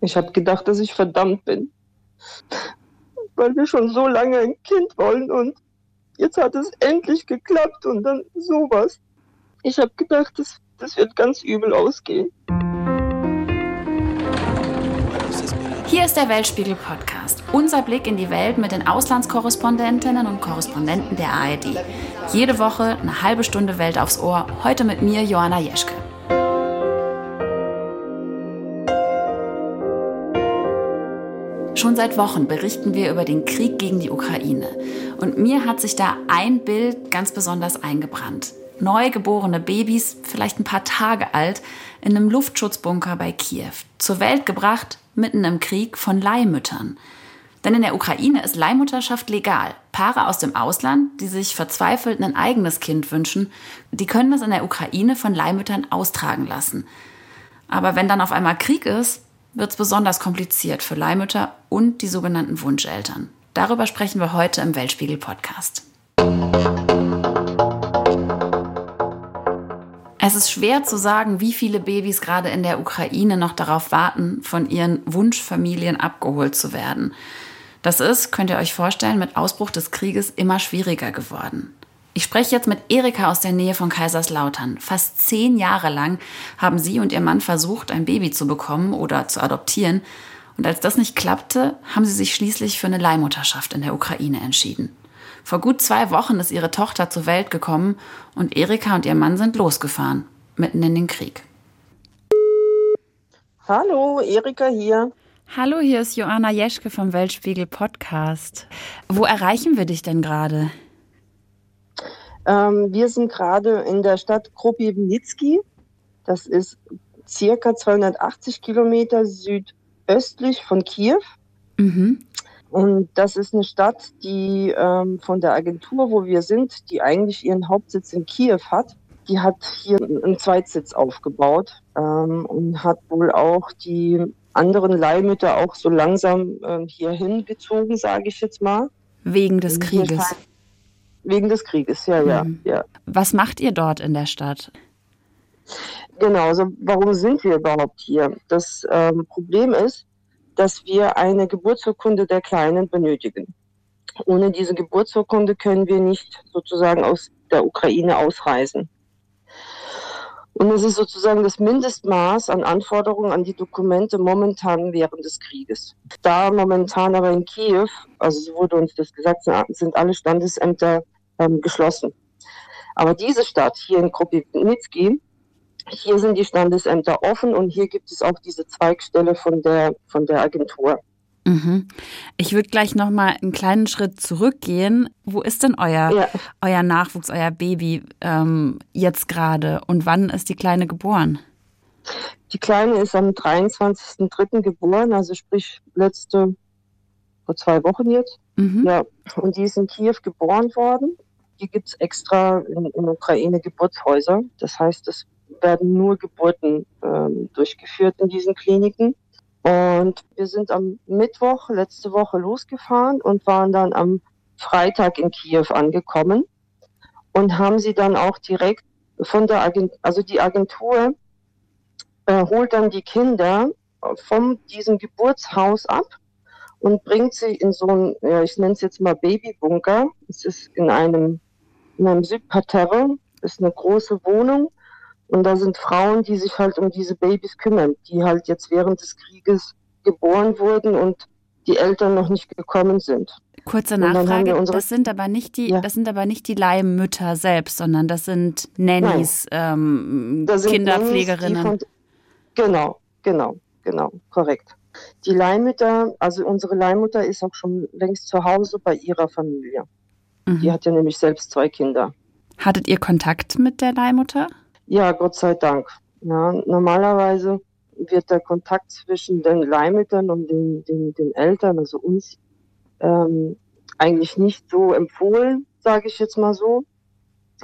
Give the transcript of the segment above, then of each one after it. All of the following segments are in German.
Ich habe gedacht, dass ich verdammt bin, weil wir schon so lange ein Kind wollen und jetzt hat es endlich geklappt und dann sowas. Ich habe gedacht, das, das wird ganz übel ausgehen. Hier ist der Weltspiegel Podcast, unser Blick in die Welt mit den Auslandskorrespondentinnen und Korrespondenten der ARD. Jede Woche eine halbe Stunde Welt aufs Ohr, heute mit mir Johanna Jeschke. Schon seit Wochen berichten wir über den Krieg gegen die Ukraine. Und mir hat sich da ein Bild ganz besonders eingebrannt. Neugeborene Babys, vielleicht ein paar Tage alt, in einem Luftschutzbunker bei Kiew. Zur Welt gebracht, mitten im Krieg, von Leihmüttern. Denn in der Ukraine ist Leihmutterschaft legal. Paare aus dem Ausland, die sich verzweifelt ein eigenes Kind wünschen, die können das in der Ukraine von Leihmüttern austragen lassen. Aber wenn dann auf einmal Krieg ist, wird es besonders kompliziert für Leihmütter und die sogenannten Wunscheltern. Darüber sprechen wir heute im Weltspiegel-Podcast. Es ist schwer zu sagen, wie viele Babys gerade in der Ukraine noch darauf warten, von ihren Wunschfamilien abgeholt zu werden. Das ist, könnt ihr euch vorstellen, mit Ausbruch des Krieges immer schwieriger geworden. Ich spreche jetzt mit Erika aus der Nähe von Kaiserslautern. Fast zehn Jahre lang haben sie und ihr Mann versucht, ein Baby zu bekommen oder zu adoptieren. Und als das nicht klappte, haben sie sich schließlich für eine Leihmutterschaft in der Ukraine entschieden. Vor gut zwei Wochen ist ihre Tochter zur Welt gekommen und Erika und ihr Mann sind losgefahren, mitten in den Krieg. Hallo, Erika hier. Hallo, hier ist Joanna Jeschke vom Weltspiegel Podcast. Wo erreichen wir dich denn gerade? Ähm, wir sind gerade in der Stadt Kropivnitsky. Das ist circa 280 Kilometer südöstlich von Kiew. Mhm. Und das ist eine Stadt, die ähm, von der Agentur, wo wir sind, die eigentlich ihren Hauptsitz in Kiew hat, die hat hier einen Zweitsitz aufgebaut ähm, und hat wohl auch die anderen Leihmütter auch so langsam äh, hierhin gezogen, sage ich jetzt mal. Wegen des Krieges. Wegen des Krieges, ja, ja, mhm. ja. Was macht ihr dort in der Stadt? Genau, also warum sind wir überhaupt hier? Das ähm, Problem ist, dass wir eine Geburtsurkunde der Kleinen benötigen. Ohne diese Geburtsurkunde können wir nicht sozusagen aus der Ukraine ausreisen. Und es ist sozusagen das Mindestmaß an Anforderungen an die Dokumente momentan während des Krieges. Da momentan aber in Kiew, also so wurde uns das gesagt, sind alle Standesämter ähm, geschlossen. Aber diese Stadt hier in Kropivnitsky, hier sind die Standesämter offen und hier gibt es auch diese Zweigstelle von der, von der Agentur. Mhm. Ich würde gleich noch mal einen kleinen Schritt zurückgehen. Wo ist denn euer, ja. euer Nachwuchs, euer Baby ähm, jetzt gerade und wann ist die Kleine geboren? Die Kleine ist am 23.03. geboren, also sprich letzte, vor zwei Wochen jetzt. Mhm. Ja, und die ist in Kiew geboren worden. Hier gibt es extra in, in Ukraine Geburtshäuser. Das heißt, es werden nur Geburten ähm, durchgeführt in diesen Kliniken. Und wir sind am Mittwoch letzte Woche losgefahren und waren dann am Freitag in Kiew angekommen und haben sie dann auch direkt von der Agentur, also die Agentur äh, holt dann die Kinder von diesem Geburtshaus ab und bringt sie in so ein, ja, ich nenne es jetzt mal Babybunker. Es ist in einem in einem Südparterre, ist eine große Wohnung und da sind Frauen, die sich halt um diese Babys kümmern, die halt jetzt während des Krieges geboren wurden und die Eltern noch nicht gekommen sind. Kurze Nachfrage, unsere, das sind aber nicht die, ja. das sind aber nicht die Leihmütter selbst, sondern das sind Nannies, ähm, das sind Kinderpflegerinnen. Nannies, von, genau, genau, genau, korrekt. Die Leihmütter, also unsere Leihmutter ist auch schon längst zu Hause bei ihrer Familie. Mhm. Die hat ja nämlich selbst zwei Kinder. Hattet ihr Kontakt mit der Leihmutter? Ja, Gott sei Dank. Ja, normalerweise wird der Kontakt zwischen den Leihmüttern und den, den, den Eltern, also uns, ähm, eigentlich nicht so empfohlen, sage ich jetzt mal so.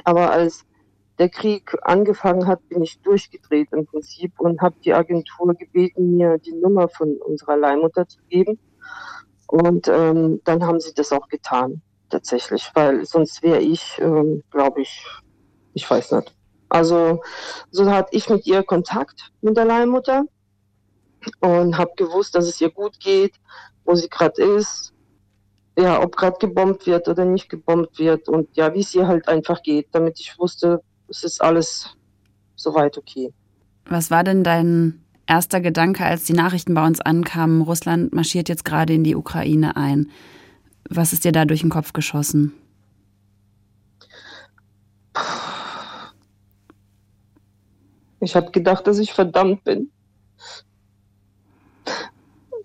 Aber als der Krieg angefangen hat, bin ich durchgedreht im Prinzip und habe die Agentur gebeten, mir die Nummer von unserer Leihmutter zu geben. Und ähm, dann haben sie das auch getan tatsächlich, weil sonst wäre ich, ähm, glaube ich, ich weiß nicht. Also so hatte ich mit ihr Kontakt mit der Leihmutter und habe gewusst, dass es ihr gut geht, wo sie gerade ist, ja, ob gerade gebombt wird oder nicht gebombt wird und ja, wie es ihr halt einfach geht, damit ich wusste, es ist alles soweit okay. Was war denn dein erster Gedanke, als die Nachrichten bei uns ankamen, Russland marschiert jetzt gerade in die Ukraine ein? Was ist dir da durch den Kopf geschossen? Ich habe gedacht, dass ich verdammt bin.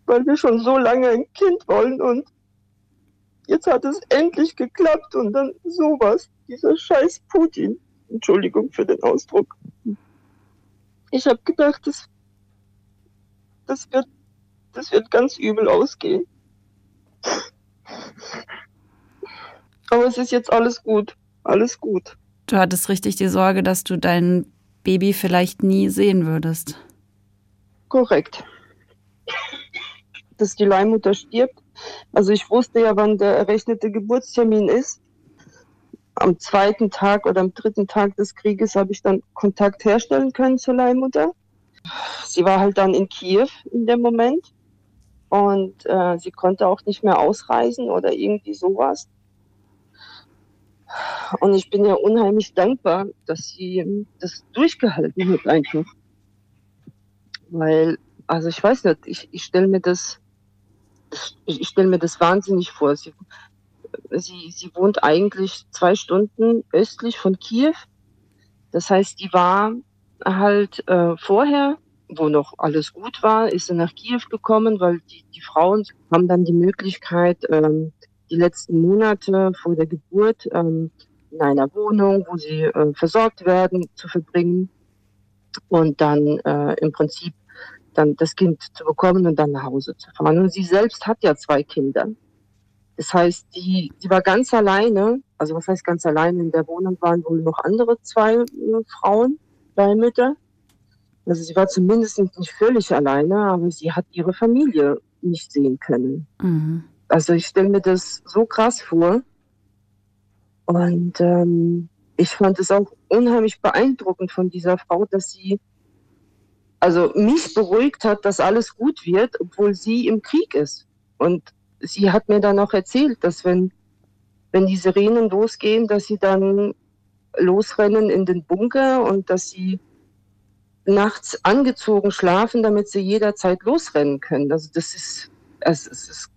Weil wir schon so lange ein Kind wollen und jetzt hat es endlich geklappt und dann sowas. Dieser scheiß Putin. Entschuldigung für den Ausdruck. Ich habe gedacht, das, das, wird, das wird ganz übel ausgehen. Aber es ist jetzt alles gut. Alles gut. Du hattest richtig die Sorge, dass du dein Baby vielleicht nie sehen würdest. Korrekt. Dass die Leihmutter stirbt. Also ich wusste ja, wann der errechnete Geburtstermin ist. Am zweiten Tag oder am dritten Tag des Krieges habe ich dann Kontakt herstellen können zur Leihmutter. Sie war halt dann in Kiew in dem Moment und äh, sie konnte auch nicht mehr ausreisen oder irgendwie sowas. Und ich bin ja unheimlich dankbar, dass sie das durchgehalten hat einfach. Weil, also ich weiß nicht, ich, ich stelle mir das, ich, ich stelle mir das wahnsinnig vor. Sie, sie, sie wohnt eigentlich zwei Stunden östlich von Kiew. Das heißt, die war halt äh, vorher, wo noch alles gut war, ist sie nach Kiew gekommen, weil die, die Frauen haben dann die Möglichkeit, ähm, die letzten Monate vor der Geburt ähm, in einer Wohnung, wo sie äh, versorgt werden, zu verbringen und dann äh, im Prinzip dann das Kind zu bekommen und dann nach Hause zu fahren. Und sie selbst hat ja zwei Kinder. Das heißt, die, die war ganz alleine, also was heißt ganz alleine, in der Wohnung waren wohl noch andere zwei äh, Frauen, Leihmütter. Also sie war zumindest nicht völlig alleine, aber sie hat ihre Familie nicht sehen können. Mhm. Also ich stelle mir das so krass vor. Und ähm, ich fand es auch unheimlich beeindruckend von dieser Frau, dass sie also mich beruhigt hat, dass alles gut wird, obwohl sie im Krieg ist. Und sie hat mir dann auch erzählt, dass wenn, wenn die Sirenen losgehen, dass sie dann losrennen in den Bunker und dass sie nachts angezogen schlafen, damit sie jederzeit losrennen können. Also das ist, es, es ist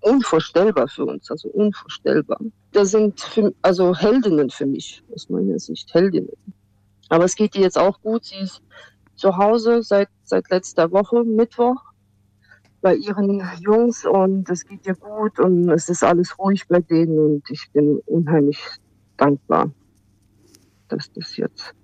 unvorstellbar für uns, also unvorstellbar. Das sind für, also Heldinnen für mich, aus meiner Sicht, Heldinnen. Aber es geht ihr jetzt auch gut. Sie ist zu Hause seit, seit letzter Woche, Mittwoch, bei ihren Jungs und es geht ihr gut und es ist alles ruhig bei denen und ich bin unheimlich dankbar, dass das jetzt.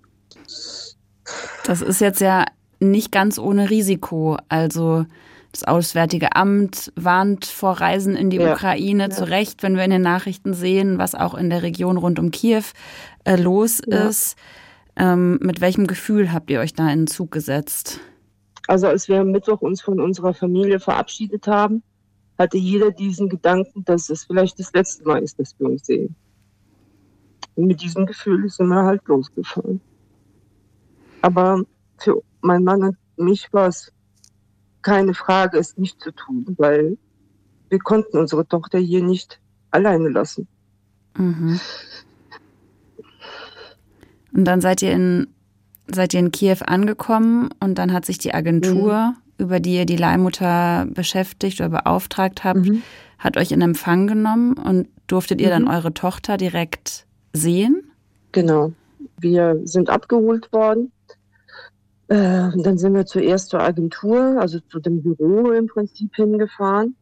Das ist jetzt ja nicht ganz ohne Risiko. Also das Auswärtige Amt warnt vor Reisen in die ja. Ukraine ja. zu Recht, wenn wir in den Nachrichten sehen, was auch in der Region rund um Kiew äh, los ja. ist. Ähm, mit welchem Gefühl habt ihr euch da in den Zug gesetzt? Also als wir am Mittwoch uns von unserer Familie verabschiedet haben, hatte jeder diesen Gedanken, dass es vielleicht das letzte Mal ist, dass wir uns sehen. Und mit diesem Gefühl sind wir halt losgefahren. Aber für meinen Mann und mich war es keine Frage, es nicht zu tun, weil wir konnten unsere Tochter hier nicht alleine lassen. Mhm. Und dann seid ihr in seid ihr in Kiew angekommen und dann hat sich die Agentur, mhm. über die ihr die Leihmutter beschäftigt oder beauftragt habt, mhm. hat euch in Empfang genommen und durftet ihr dann mhm. eure Tochter direkt sehen? Genau. Wir sind abgeholt worden äh, dann sind wir zuerst zur Agentur, also zu dem Büro im Prinzip hingefahren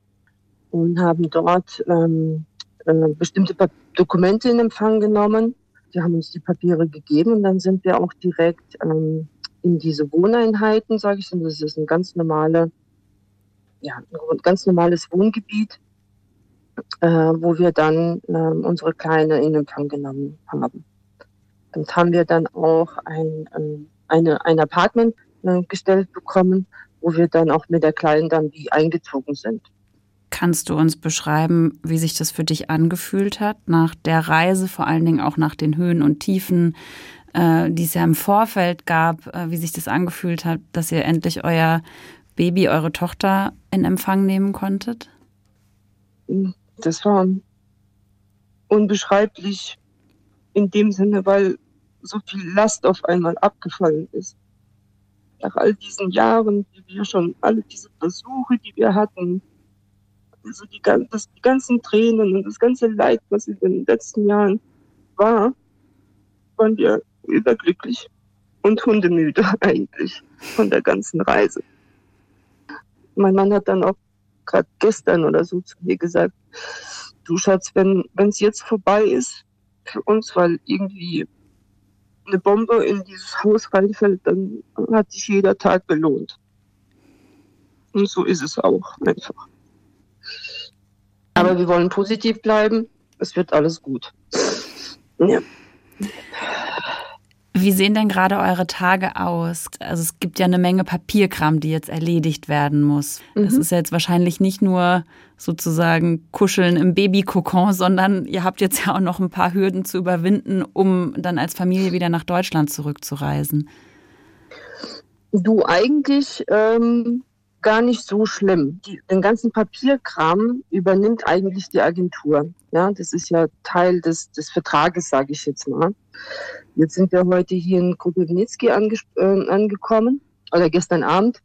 und haben dort ähm, äh, bestimmte pa Dokumente in Empfang genommen. Die haben uns die Papiere gegeben und dann sind wir auch direkt ähm, in diese Wohneinheiten, sage ich, das ist ein ganz normale, ja, ein ganz normales Wohngebiet, äh, wo wir dann äh, unsere Kleine in Empfang genommen haben. Und haben wir dann auch ein, ein eine, ein Apartment äh, gestellt bekommen, wo wir dann auch mit der Kleinen dann wie eingezogen sind. Kannst du uns beschreiben, wie sich das für dich angefühlt hat, nach der Reise, vor allen Dingen auch nach den Höhen und Tiefen, äh, die es ja im Vorfeld gab, äh, wie sich das angefühlt hat, dass ihr endlich euer Baby, eure Tochter, in Empfang nehmen konntet? Das war unbeschreiblich in dem Sinne, weil so viel Last auf einmal abgefallen ist. Nach all diesen Jahren, die wir schon, alle diese Versuche, die wir hatten, also die, das, die ganzen Tränen und das ganze Leid, was in den letzten Jahren war, waren wir überglücklich und hundemüde eigentlich von der ganzen Reise. Mein Mann hat dann auch gerade gestern oder so zu mir gesagt, du Schatz, wenn es jetzt vorbei ist für uns, weil irgendwie eine Bombe in dieses Haus reinfällt, dann hat sich jeder Tag belohnt. Und so ist es auch einfach. Aber wir wollen positiv bleiben. Es wird alles gut. Ja. Wie sehen denn gerade eure Tage aus? Also es gibt ja eine Menge Papierkram, die jetzt erledigt werden muss. Mhm. Es ist jetzt wahrscheinlich nicht nur sozusagen Kuscheln im Babykokon, sondern ihr habt jetzt ja auch noch ein paar Hürden zu überwinden, um dann als Familie wieder nach Deutschland zurückzureisen. Du eigentlich ähm, gar nicht so schlimm. Den ganzen Papierkram übernimmt eigentlich die Agentur. Ja, das ist ja Teil des, des Vertrages, sage ich jetzt mal. Jetzt sind wir heute hier in Krupiwnicki ange, äh, angekommen, oder gestern Abend.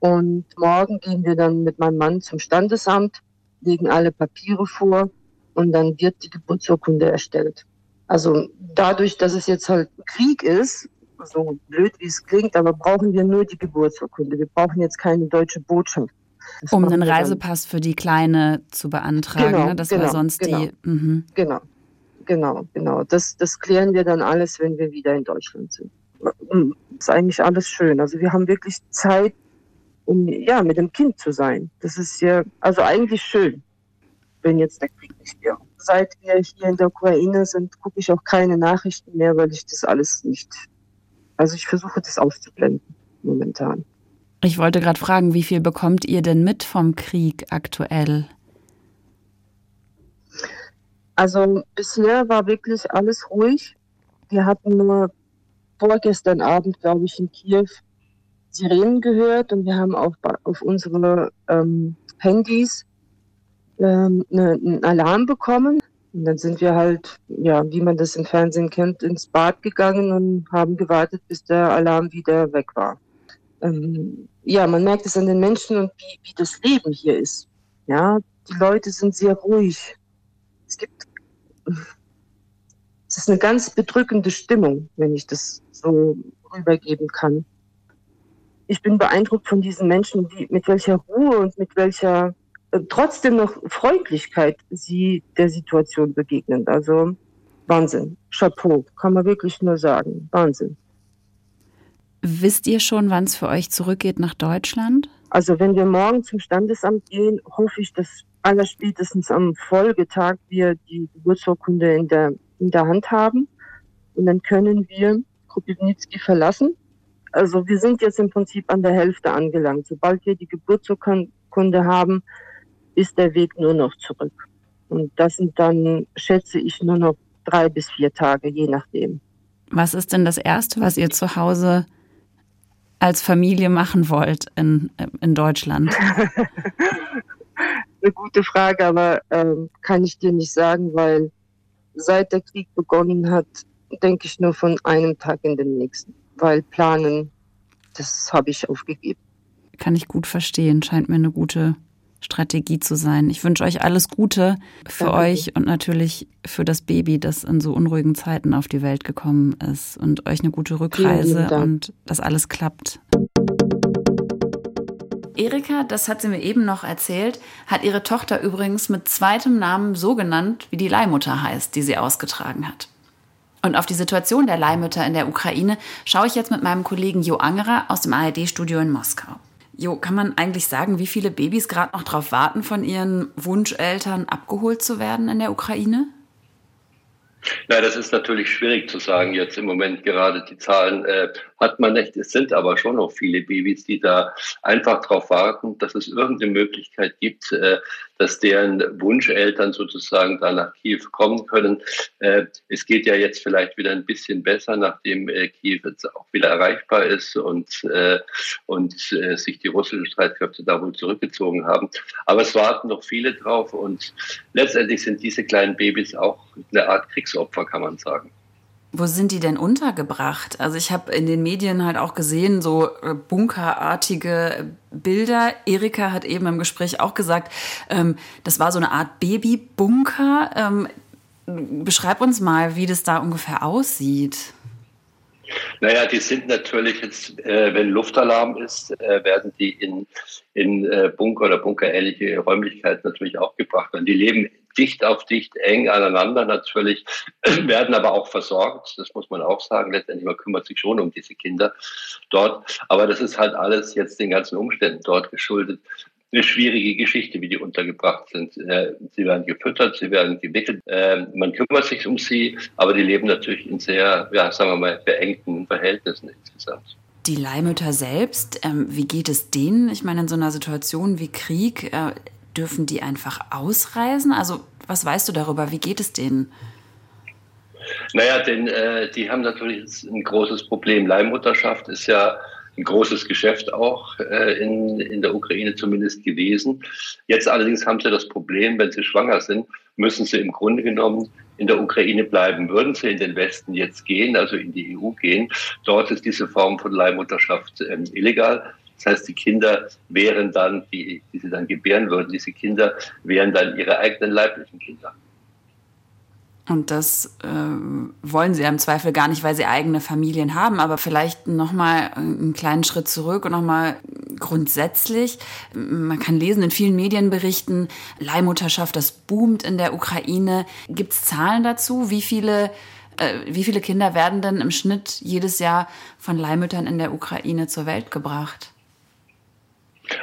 Und morgen gehen wir dann mit meinem Mann zum Standesamt, legen alle Papiere vor und dann wird die Geburtsurkunde erstellt. Also dadurch, dass es jetzt halt Krieg ist, so blöd wie es klingt, aber brauchen wir nur die Geburtsurkunde. Wir brauchen jetzt keine deutsche Botschaft. Das um einen Reisepass für die Kleine zu beantragen, genau, ne? das genau, war sonst genau, die. Mhm. Genau, genau, genau. Das, das klären wir dann alles, wenn wir wieder in Deutschland sind. Das ist eigentlich alles schön. Also wir haben wirklich Zeit, um ja mit dem Kind zu sein. Das ist ja also eigentlich schön, wenn jetzt der Krieg nicht wäre. Seit wir hier in der Ukraine sind, gucke ich auch keine Nachrichten mehr, weil ich das alles nicht also ich versuche das auszublenden momentan. Ich wollte gerade fragen, wie viel bekommt ihr denn mit vom Krieg aktuell? Also bisher war wirklich alles ruhig. Wir hatten nur vorgestern Abend, glaube ich, in Kiew Sirenen gehört und wir haben auch auf unsere ähm, Handys ähm, ne, einen Alarm bekommen. Und dann sind wir halt, ja, wie man das im Fernsehen kennt, ins Bad gegangen und haben gewartet, bis der Alarm wieder weg war. Ähm, ja, man merkt es an den Menschen und wie, wie das Leben hier ist. Ja, die Leute sind sehr ruhig. Es gibt, es ist eine ganz bedrückende Stimmung, wenn ich das so rübergeben kann. Ich bin beeindruckt von diesen Menschen, wie, mit welcher Ruhe und mit welcher trotzdem noch Freundlichkeit sie der Situation begegnen. Also Wahnsinn. Chapeau, kann man wirklich nur sagen. Wahnsinn. Wisst ihr schon, wann es für euch zurückgeht nach Deutschland? Also wenn wir morgen zum Standesamt gehen, hoffe ich, dass allerspätestens am Folgetag wir die Geburtsurkunde in der, in der Hand haben. Und dann können wir Kropivnitsky verlassen. Also wir sind jetzt im Prinzip an der Hälfte angelangt. Sobald wir die Geburtsurkunde haben, ist der Weg nur noch zurück. Und das sind dann, schätze ich, nur noch drei bis vier Tage, je nachdem. Was ist denn das Erste, was ihr zu Hause als Familie machen wollt in, in Deutschland? Eine gute Frage, aber ähm, kann ich dir nicht sagen, weil seit der Krieg begonnen hat, denke ich nur von einem Tag in den nächsten. Weil planen, das habe ich aufgegeben. Kann ich gut verstehen, scheint mir eine gute Strategie zu sein. Ich wünsche euch alles Gute für Danke. euch und natürlich für das Baby, das in so unruhigen Zeiten auf die Welt gekommen ist und euch eine gute Rückreise und dass alles klappt. Erika, das hat sie mir eben noch erzählt, hat ihre Tochter übrigens mit zweitem Namen so genannt, wie die Leihmutter heißt, die sie ausgetragen hat. Und auf die Situation der Leihmütter in der Ukraine schaue ich jetzt mit meinem Kollegen Jo Angerer aus dem ARD-Studio in Moskau. Jo, kann man eigentlich sagen, wie viele Babys gerade noch darauf warten, von ihren Wunscheltern abgeholt zu werden in der Ukraine? Na, das ist natürlich schwierig zu sagen jetzt im Moment gerade. Die Zahlen äh, hat man nicht. Es sind aber schon noch viele Babys, die da einfach darauf warten, dass es irgendeine Möglichkeit gibt, äh, dass deren Wunscheltern sozusagen da nach Kiew kommen können. Äh, es geht ja jetzt vielleicht wieder ein bisschen besser, nachdem äh, Kiew jetzt auch wieder erreichbar ist und, äh, und äh, sich die russischen Streitkräfte da wohl zurückgezogen haben. Aber es warten noch viele drauf und letztendlich sind diese kleinen Babys auch eine Art Kriegsopfer, kann man sagen. Wo sind die denn untergebracht? Also ich habe in den Medien halt auch gesehen, so äh, bunkerartige Bilder. Erika hat eben im Gespräch auch gesagt, ähm, das war so eine Art Babybunker. Ähm, beschreib uns mal, wie das da ungefähr aussieht. Naja, die sind natürlich jetzt, äh, wenn Luftalarm ist, äh, werden die in, in äh, Bunker oder bunkerähnliche Räumlichkeiten natürlich auch gebracht. Und die leben dicht auf dicht, eng aneinander natürlich, werden aber auch versorgt. Das muss man auch sagen. Letztendlich, man kümmert sich schon um diese Kinder dort. Aber das ist halt alles jetzt den ganzen Umständen dort geschuldet. Eine schwierige Geschichte, wie die untergebracht sind. Äh, sie werden gefüttert, sie werden gewickelt. Ähm, man kümmert sich um sie, aber die leben natürlich in sehr, ja, sagen wir mal, beengten Verhältnissen insgesamt. Die Leihmütter selbst, ähm, wie geht es denen? Ich meine, in so einer Situation wie Krieg, äh, dürfen die einfach ausreisen? Also was weißt du darüber? Wie geht es denen? Naja, denn äh, die haben natürlich ein großes Problem. Leihmutterschaft ist ja ein großes Geschäft auch äh, in, in der Ukraine zumindest gewesen. Jetzt allerdings haben sie das Problem, wenn sie schwanger sind, müssen sie im Grunde genommen in der Ukraine bleiben. Würden sie in den Westen jetzt gehen, also in die EU gehen, dort ist diese Form von Leihmutterschaft ähm, illegal. Das heißt, die Kinder wären dann, die, die sie dann gebären würden, diese Kinder wären dann ihre eigenen leiblichen Kinder. Und das äh, wollen sie ja im Zweifel gar nicht, weil sie eigene Familien haben. Aber vielleicht nochmal einen kleinen Schritt zurück und nochmal grundsätzlich. Man kann lesen in vielen Medienberichten, Leihmutterschaft, das boomt in der Ukraine. Gibt es Zahlen dazu? Wie viele, äh, wie viele Kinder werden denn im Schnitt jedes Jahr von Leihmüttern in der Ukraine zur Welt gebracht?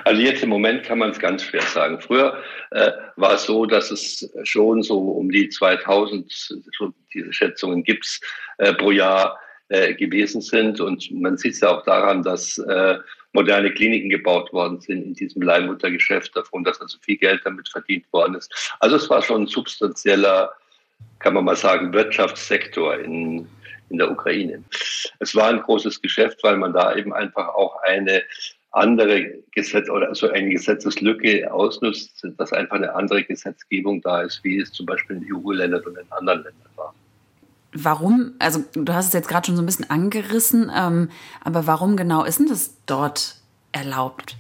Also jetzt im Moment kann man es ganz schwer sagen. Früher äh, war es so, dass es schon so um die 2000, so diese Schätzungen gibt's äh, pro Jahr äh, gewesen sind. Und man sieht es ja auch daran, dass äh, moderne Kliniken gebaut worden sind in diesem Leihmuttergeschäft, davon, dass also viel Geld damit verdient worden ist. Also es war schon ein substanzieller, kann man mal sagen, Wirtschaftssektor in, in der Ukraine. Es war ein großes Geschäft, weil man da eben einfach auch eine andere Gesetz oder so eine Gesetzeslücke ausnutzt, dass einfach eine andere Gesetzgebung da ist, wie es zum Beispiel in EU-Ländern und in anderen Ländern war. Warum, also du hast es jetzt gerade schon so ein bisschen angerissen, ähm, aber warum genau ist denn das dort erlaubt?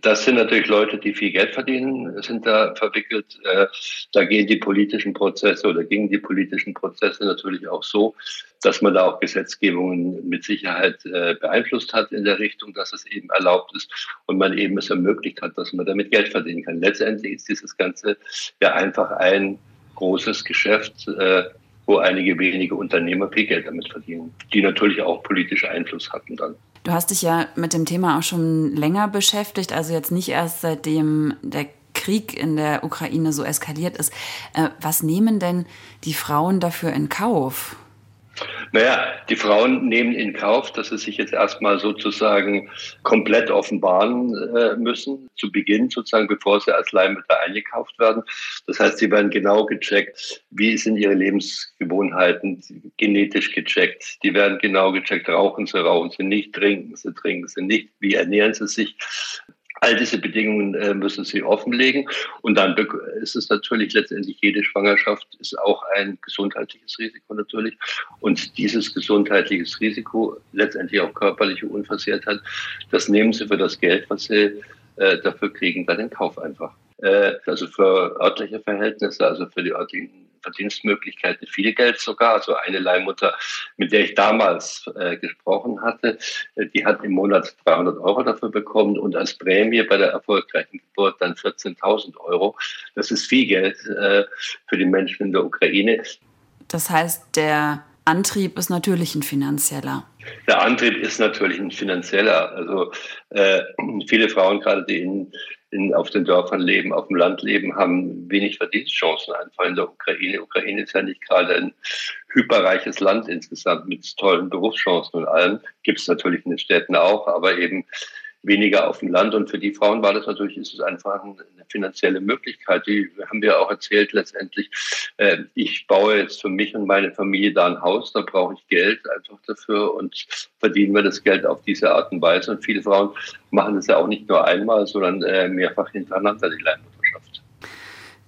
Das sind natürlich Leute, die viel Geld verdienen, sind da verwickelt. Äh, da gehen die politischen Prozesse oder gingen die politischen Prozesse natürlich auch so, dass man da auch Gesetzgebungen mit Sicherheit äh, beeinflusst hat in der Richtung, dass es eben erlaubt ist und man eben es ermöglicht hat, dass man damit Geld verdienen kann. Letztendlich ist dieses Ganze ja einfach ein großes Geschäft, äh, wo einige wenige Unternehmer viel Geld damit verdienen, die natürlich auch politischen Einfluss hatten dann. Du hast dich ja mit dem Thema auch schon länger beschäftigt, also jetzt nicht erst seitdem der Krieg in der Ukraine so eskaliert ist. Äh, was nehmen denn die Frauen dafür in Kauf? Naja, die Frauen nehmen in Kauf, dass sie sich jetzt erstmal sozusagen komplett offenbaren äh, müssen, zu Beginn sozusagen, bevor sie als Leihmütter eingekauft werden. Das heißt, sie werden genau gecheckt, wie sind ihre Lebensgewohnheiten, genetisch gecheckt. Die werden genau gecheckt, rauchen sie, rauchen sie nicht, trinken sie, trinken sie nicht, wie ernähren sie sich. All diese Bedingungen äh, müssen sie offenlegen. Und dann ist es natürlich letztendlich, jede Schwangerschaft ist auch ein gesundheitliches Risiko natürlich. Und dieses gesundheitliches Risiko, letztendlich auch körperliche Unversehrtheit, das nehmen sie für das Geld, was sie äh, dafür kriegen, dann in Kauf einfach. Äh, also für örtliche Verhältnisse, also für die örtlichen Verdienstmöglichkeiten, viel Geld sogar. Also eine Leihmutter, mit der ich damals äh, gesprochen hatte, äh, die hat im Monat 300 Euro dafür bekommen und als Prämie bei der erfolgreichen Geburt dann 14.000 Euro. Das ist viel Geld äh, für die Menschen in der Ukraine. Das heißt, der Antrieb ist natürlich ein finanzieller. Der Antrieb ist natürlich ein finanzieller. Also äh, viele Frauen, gerade die in in, auf den Dörfern leben, auf dem Land leben, haben wenig Verdienstchancen einfach in der Ukraine. Ukraine ist ja nicht gerade ein hyperreiches Land insgesamt mit tollen Berufschancen und allem. Gibt es natürlich in den Städten auch, aber eben weniger auf dem Land. Und für die Frauen war das natürlich, ist es einfach eine finanzielle Möglichkeit. Die haben wir auch erzählt letztendlich. Äh, ich baue jetzt für mich und meine Familie da ein Haus, da brauche ich Geld einfach dafür und verdienen wir das Geld auf diese Art und Weise. Und viele Frauen machen das ja auch nicht nur einmal, sondern äh, mehrfach hintereinander, die Leihmutterschaft.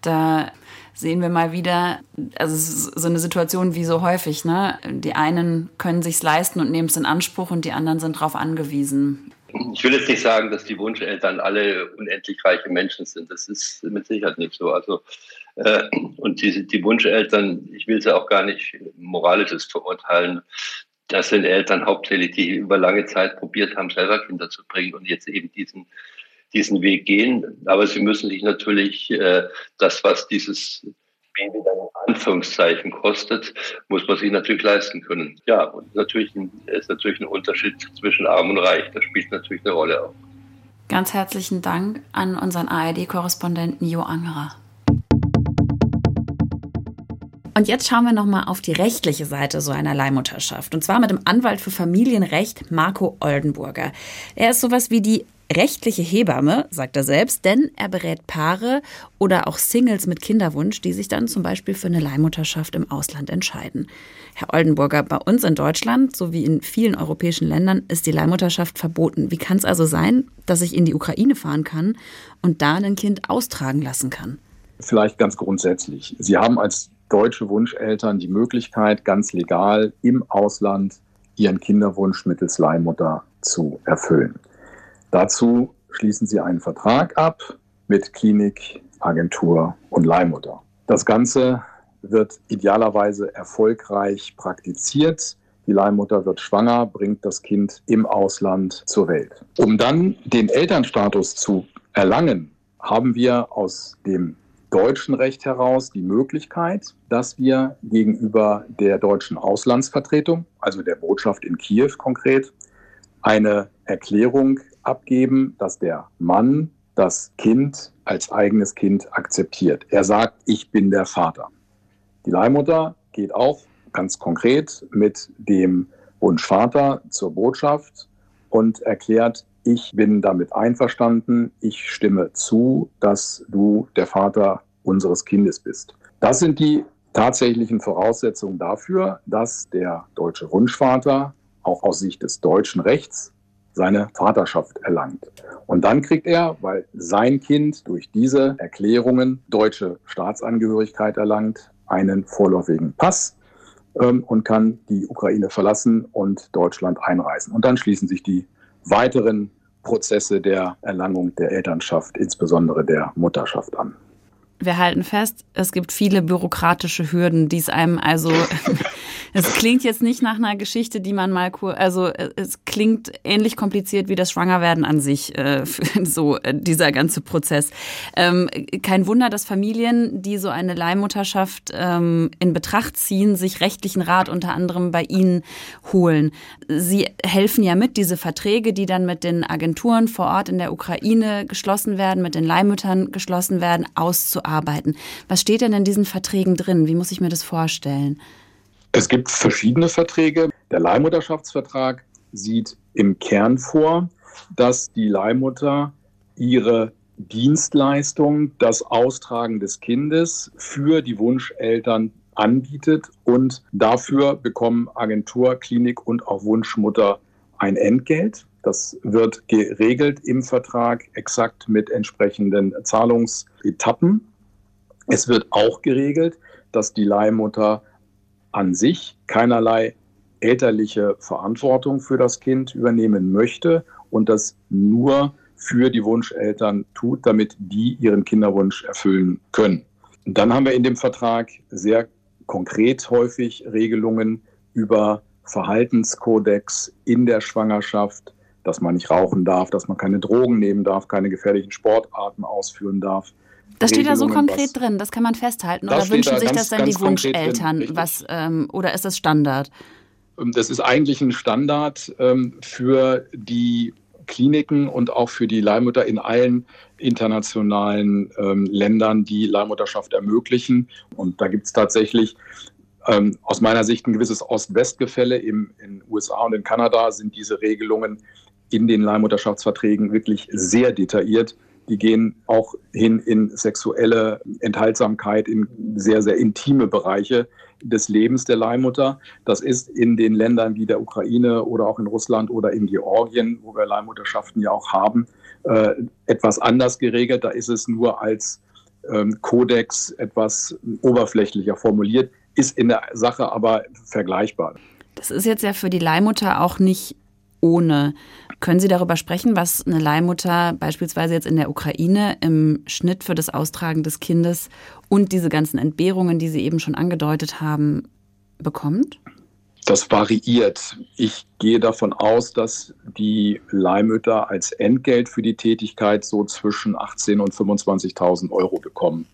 Da sehen wir mal wieder, also so eine Situation wie so häufig, ne? Die einen können sich's leisten und nehmen es in Anspruch und die anderen sind darauf angewiesen. Ich will jetzt nicht sagen, dass die Wunscheltern alle unendlich reiche Menschen sind. Das ist mit Sicherheit nicht so. Also äh, und die, die Wunscheltern, ich will sie auch gar nicht moralisches verurteilen. Das sind Eltern hauptsächlich, die über lange Zeit probiert haben, selber Kinder zu bringen und jetzt eben diesen diesen Weg gehen. Aber sie müssen sich natürlich äh, das, was dieses Baby dann in Anführungszeichen kostet, muss man sich natürlich leisten können. Ja, und natürlich ist natürlich ein Unterschied zwischen Arm und Reich. Das spielt natürlich eine Rolle auch. Ganz herzlichen Dank an unseren ARD-Korrespondenten Jo Angerer. Und jetzt schauen wir nochmal auf die rechtliche Seite so einer Leihmutterschaft. Und zwar mit dem Anwalt für Familienrecht Marco Oldenburger. Er ist sowas wie die rechtliche Hebamme, sagt er selbst, denn er berät Paare oder auch Singles mit Kinderwunsch, die sich dann zum Beispiel für eine Leihmutterschaft im Ausland entscheiden. Herr Oldenburger, bei uns in Deutschland sowie in vielen europäischen Ländern ist die Leihmutterschaft verboten. Wie kann es also sein, dass ich in die Ukraine fahren kann und da ein Kind austragen lassen kann? Vielleicht ganz grundsätzlich. Sie haben als deutsche Wunscheltern die Möglichkeit, ganz legal im Ausland ihren Kinderwunsch mittels Leihmutter zu erfüllen. Dazu schließen Sie einen Vertrag ab mit Klinik, Agentur und Leihmutter. Das Ganze wird idealerweise erfolgreich praktiziert. Die Leihmutter wird schwanger, bringt das Kind im Ausland zur Welt. Um dann den Elternstatus zu erlangen, haben wir aus dem deutschen Recht heraus die Möglichkeit, dass wir gegenüber der deutschen Auslandsvertretung, also der Botschaft in Kiew konkret, eine Erklärung abgeben, dass der Mann das Kind als eigenes Kind akzeptiert. Er sagt, ich bin der Vater. Die Leihmutter geht auch ganz konkret mit dem Wunschvater zur Botschaft und erklärt, ich bin damit einverstanden, ich stimme zu, dass du der Vater unseres Kindes bist. Das sind die tatsächlichen Voraussetzungen dafür, dass der deutsche Wunschvater auch aus Sicht des deutschen Rechts seine Vaterschaft erlangt. Und dann kriegt er, weil sein Kind durch diese Erklärungen deutsche Staatsangehörigkeit erlangt, einen vorläufigen Pass ähm, und kann die Ukraine verlassen und Deutschland einreisen. Und dann schließen sich die weiteren Prozesse der Erlangung der Elternschaft, insbesondere der Mutterschaft an. Wir halten fest, es gibt viele bürokratische Hürden, die es einem also Es klingt jetzt nicht nach einer Geschichte, die man mal, also äh, es klingt ähnlich kompliziert wie das Schwangerwerden an sich, äh, so äh, dieser ganze Prozess. Ähm, kein Wunder, dass Familien, die so eine Leihmutterschaft ähm, in Betracht ziehen, sich rechtlichen Rat unter anderem bei Ihnen holen. Sie helfen ja mit, diese Verträge, die dann mit den Agenturen vor Ort in der Ukraine geschlossen werden, mit den Leihmüttern geschlossen werden, auszuarbeiten. Was steht denn in diesen Verträgen drin? Wie muss ich mir das vorstellen? Es gibt verschiedene Verträge. Der Leihmutterschaftsvertrag sieht im Kern vor, dass die Leihmutter ihre Dienstleistung, das Austragen des Kindes für die Wunscheltern anbietet und dafür bekommen Agentur, Klinik und auch Wunschmutter ein Entgelt. Das wird geregelt im Vertrag exakt mit entsprechenden Zahlungsetappen. Es wird auch geregelt, dass die Leihmutter an sich keinerlei elterliche Verantwortung für das Kind übernehmen möchte und das nur für die Wunscheltern tut, damit die ihren Kinderwunsch erfüllen können. Dann haben wir in dem Vertrag sehr konkret häufig Regelungen über Verhaltenskodex in der Schwangerschaft, dass man nicht rauchen darf, dass man keine Drogen nehmen darf, keine gefährlichen Sportarten ausführen darf, das steht da so konkret drin, das kann man festhalten. Oder wünschen da sich ganz, das dann die Wunscheltern? Was, ähm, oder ist das Standard? Ähm, das ist eigentlich ein Standard ähm, für die Kliniken und auch für die Leihmutter in allen internationalen ähm, Ländern, die Leihmutterschaft ermöglichen. Und da gibt es tatsächlich ähm, aus meiner Sicht ein gewisses Ost-West-Gefälle. In den USA und in Kanada sind diese Regelungen in den Leihmutterschaftsverträgen wirklich sehr detailliert. Die gehen auch hin in sexuelle Enthaltsamkeit, in sehr, sehr intime Bereiche des Lebens der Leihmutter. Das ist in den Ländern wie der Ukraine oder auch in Russland oder in Georgien, wo wir Leihmutterschaften ja auch haben, äh, etwas anders geregelt. Da ist es nur als ähm, Kodex etwas oberflächlicher formuliert, ist in der Sache aber vergleichbar. Das ist jetzt ja für die Leihmutter auch nicht ohne. Können Sie darüber sprechen, was eine Leihmutter beispielsweise jetzt in der Ukraine im Schnitt für das Austragen des Kindes und diese ganzen Entbehrungen, die Sie eben schon angedeutet haben, bekommt? Das variiert. Ich gehe davon aus, dass die Leihmütter als Entgelt für die Tätigkeit so zwischen 18.000 und 25.000 Euro bekommen.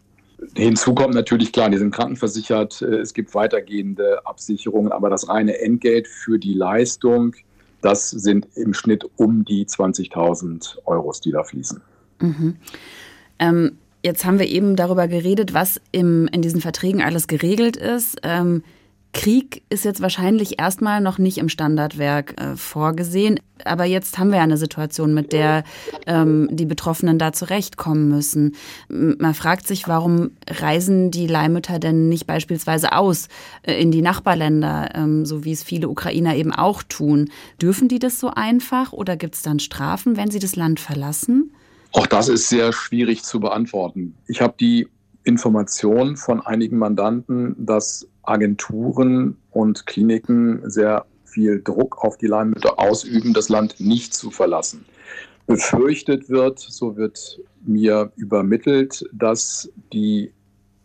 Hinzu kommt natürlich klar, die sind krankenversichert, es gibt weitergehende Absicherungen, aber das reine Entgelt für die Leistung das sind im Schnitt um die 20.000 Euros, die da fließen. Mhm. Ähm, jetzt haben wir eben darüber geredet, was im, in diesen Verträgen alles geregelt ist. Ähm, Krieg ist jetzt wahrscheinlich erstmal noch nicht im Standardwerk äh, vorgesehen. Aber jetzt haben wir ja eine Situation, mit der ähm, die Betroffenen da zurechtkommen müssen. Man fragt sich, warum reisen die Leihmütter denn nicht beispielsweise aus äh, in die Nachbarländer, ähm, so wie es viele Ukrainer eben auch tun? Dürfen die das so einfach oder gibt es dann Strafen, wenn sie das Land verlassen? Auch das ist sehr schwierig zu beantworten. Ich habe die Information von einigen Mandanten, dass Agenturen und Kliniken sehr viel Druck auf die Leihmütter ausüben, das Land nicht zu verlassen. Befürchtet wird, so wird mir übermittelt, dass die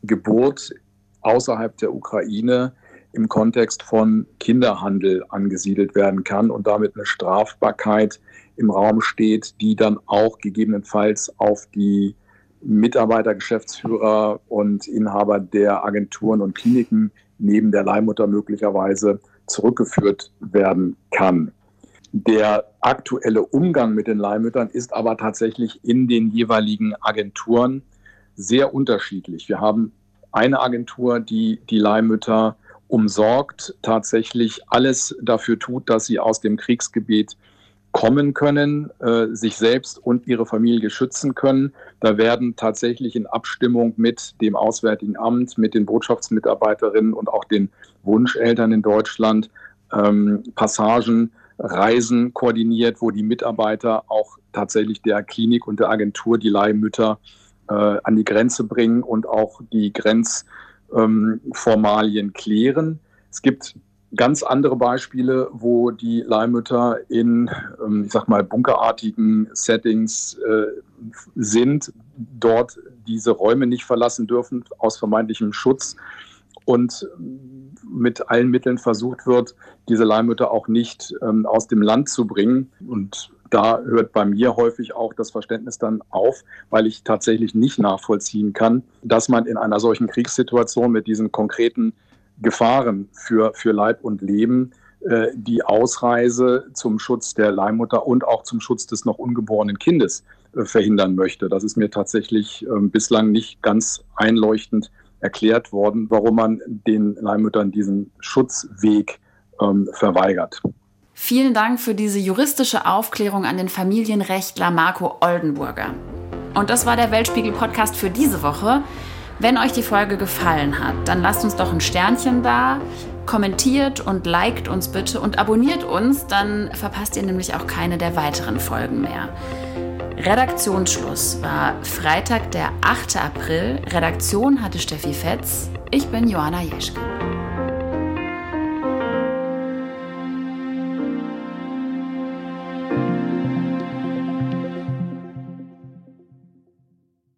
Geburt außerhalb der Ukraine im Kontext von Kinderhandel angesiedelt werden kann und damit eine Strafbarkeit im Raum steht, die dann auch gegebenenfalls auf die Mitarbeiter, Geschäftsführer und Inhaber der Agenturen und Kliniken neben der Leihmutter möglicherweise zurückgeführt werden kann. Der aktuelle Umgang mit den Leihmüttern ist aber tatsächlich in den jeweiligen Agenturen sehr unterschiedlich. Wir haben eine Agentur, die die Leihmütter umsorgt, tatsächlich alles dafür tut, dass sie aus dem Kriegsgebiet kommen können, äh, sich selbst und ihre Familie schützen können. Da werden tatsächlich in Abstimmung mit dem Auswärtigen Amt, mit den Botschaftsmitarbeiterinnen und auch den Wunscheltern in Deutschland ähm, Passagen, Reisen koordiniert, wo die Mitarbeiter auch tatsächlich der Klinik und der Agentur die Leihmütter äh, an die Grenze bringen und auch die Grenzformalien ähm, klären. Es gibt ganz andere Beispiele, wo die Leihmütter in, ähm, ich sag mal, bunkerartigen Settings äh, sind, dort diese Räume nicht verlassen dürfen aus vermeintlichem Schutz und mit allen Mitteln versucht wird, diese Leihmütter auch nicht ähm, aus dem Land zu bringen. Und da hört bei mir häufig auch das Verständnis dann auf, weil ich tatsächlich nicht nachvollziehen kann, dass man in einer solchen Kriegssituation mit diesen konkreten Gefahren für, für Leib und Leben äh, die Ausreise zum Schutz der Leihmutter und auch zum Schutz des noch ungeborenen Kindes äh, verhindern möchte. Das ist mir tatsächlich äh, bislang nicht ganz einleuchtend erklärt worden, warum man den Leihmüttern diesen Schutzweg ähm, verweigert. Vielen Dank für diese juristische Aufklärung an den Familienrechtler Marco Oldenburger. Und das war der Weltspiegel-Podcast für diese Woche. Wenn euch die Folge gefallen hat, dann lasst uns doch ein Sternchen da, kommentiert und liked uns bitte und abonniert uns, dann verpasst ihr nämlich auch keine der weiteren Folgen mehr. Redaktionsschluss war Freitag, der 8. April. Redaktion hatte Steffi Fetz. Ich bin Johanna Jeschke.